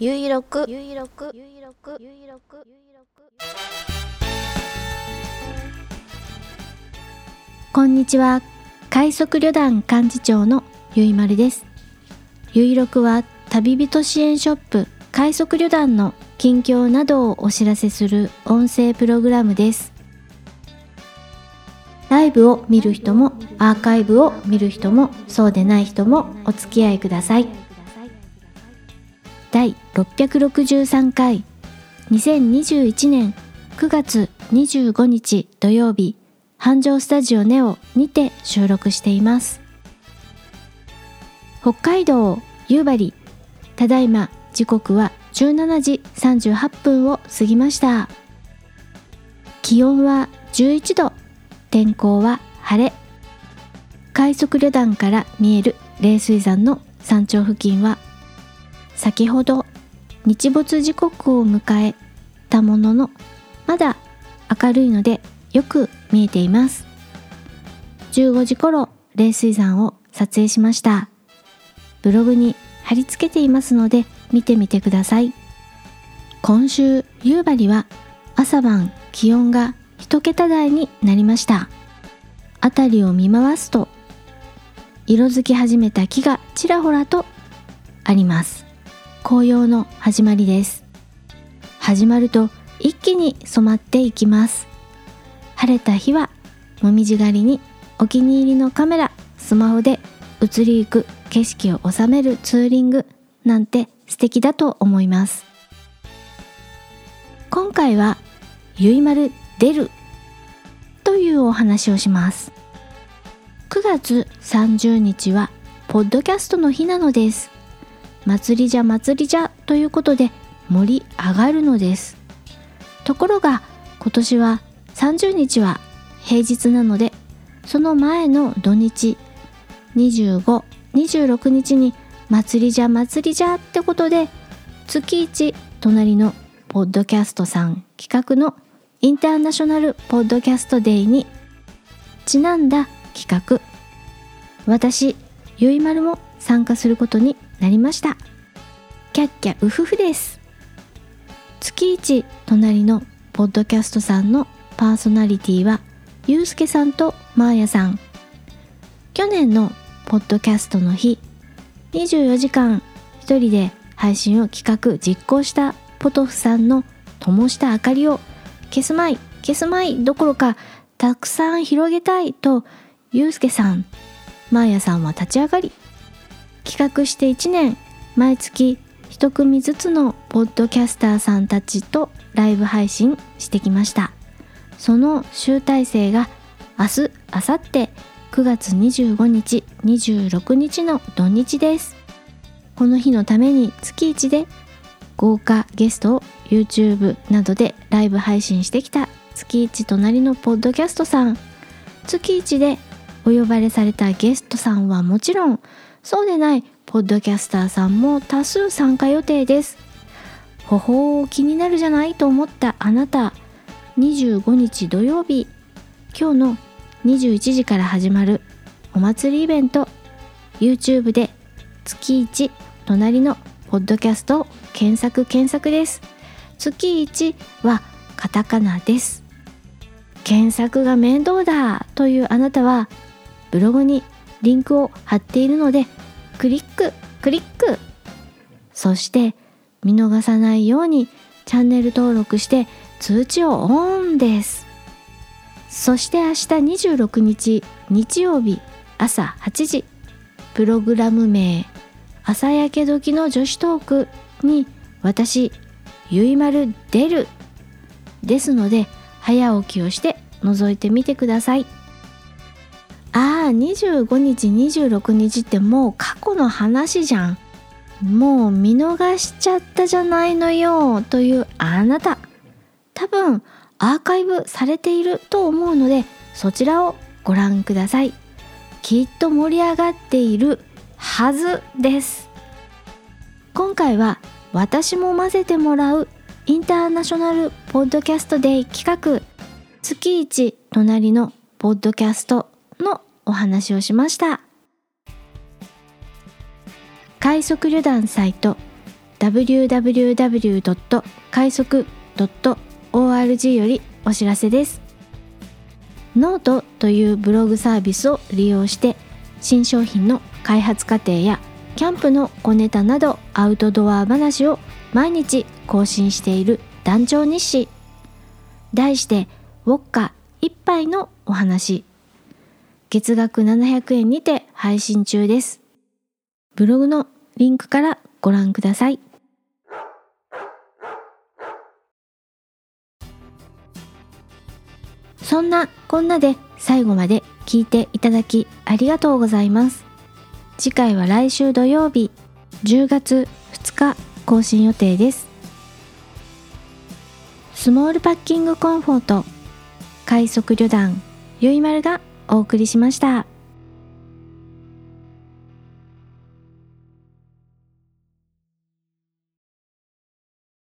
ゆいろくゆいろくゆいろくゆいろくゆいろくこんにちは。快速旅団幹事長のゆいまるです。ゆいろくは旅人支援ショップ快速旅団の近況などをお知らせする音声プログラムです。ライブを見る人もアーカイブを見る人もそうでない人もお付き合いください。第663回。2021年9月25日土曜日。繁盛スタジオネオにて収録しています。北海道夕張。ただいま。時刻は17時38分を過ぎました。気温は11度。天候は晴れ。快速旅団から見える冷水山の山頂付近は先ほど日没時刻を迎えたもののまだ明るいのでよく見えています。15時頃冷水山を撮影しました。ブログに貼り付けていますので見てみてください。今週夕張は朝晩気温が一桁台になりました。辺りを見回すと色づき始めた木がちらほらとあります。紅葉の始まりです。始まると一気に染まっていきます。晴れた日はもみじ狩りにお気に入りのカメラスマホで移りゆく景色を収めるツーリングなんて素敵だと思います。今回はゆいまる出るというお話をします。9月30日はポッドキャストの日なのです。祭りじゃ祭りじゃということで盛り上がるのです。ところが今年は30日は平日なのでその前の土日2526日に祭りじゃ祭りじゃってことで月1隣のポッドキャストさん企画のインターナショナルポッドキャストデイにちなんだ企画。私ゆいまるも参加することになりました。キャッキャウフフです。月一隣のポッドキャストさんのパーソナリティはゆうすけさんとまーやさん。去年のポッドキャストの日24時間一人で配信を企画実行したポトフさんの灯した明かりを消すまい消すまいどころかたくさん広げたいとゆうすけさんまーやさんは立ち上がり企画して1年毎月一組ずつのポッドキャスターさんたちとライブ配信してきました。その集大成が明日明後日9月25日26日の土日です。この日のために月1で豪華ゲストを YouTube などでライブ配信してきた月1隣のポッドキャストさん。月1でお呼ばれされたゲストさんはもちろんそうでないポッドキャスターさんも多数参加予定です。ほほう気になるじゃないと思ったあなた。25日土曜日。今日の21時から始まるお祭りイベント。YouTube で月1隣のポッドキャストを検索検索です。月1はカタカナです。検索が面倒だというあなたはブログにリンクを貼っているのでクリッククリック。そして見逃さないようにチャンネル登録して通知をオンです。そして明日26日日曜日朝8時プログラム名朝焼け時の女子トークに私ゆいまる出る。ですので早起きをして覗いてみてください。25日26日ってもう過去の話じゃん。もう見逃しちゃったじゃないのよというあなた。多分アーカイブされていると思うのでそちらをご覧ください。きっと盛り上がっているはずです。今回は私も混ぜてもらうインターナショナルポッドキャストデイ企画月一隣のポッドキャストのお話をしました。快速旅団サイト www.kaisoku.org よりお知らせです。ノートというブログサービスを利用して新商品の開発過程やキャンプの小ネタなどアウトドア話を毎日更新している団長日誌。題してウォッカ一杯のお話。月額700円にて配信中です。ブログのリンクからご覧ください。そんなこんなで最後まで聞いていただきありがとうございます。次回は来週土曜日10月2日更新予定です。スモールパッキングコンフォート快速旅団ゆいまるがお送りしました。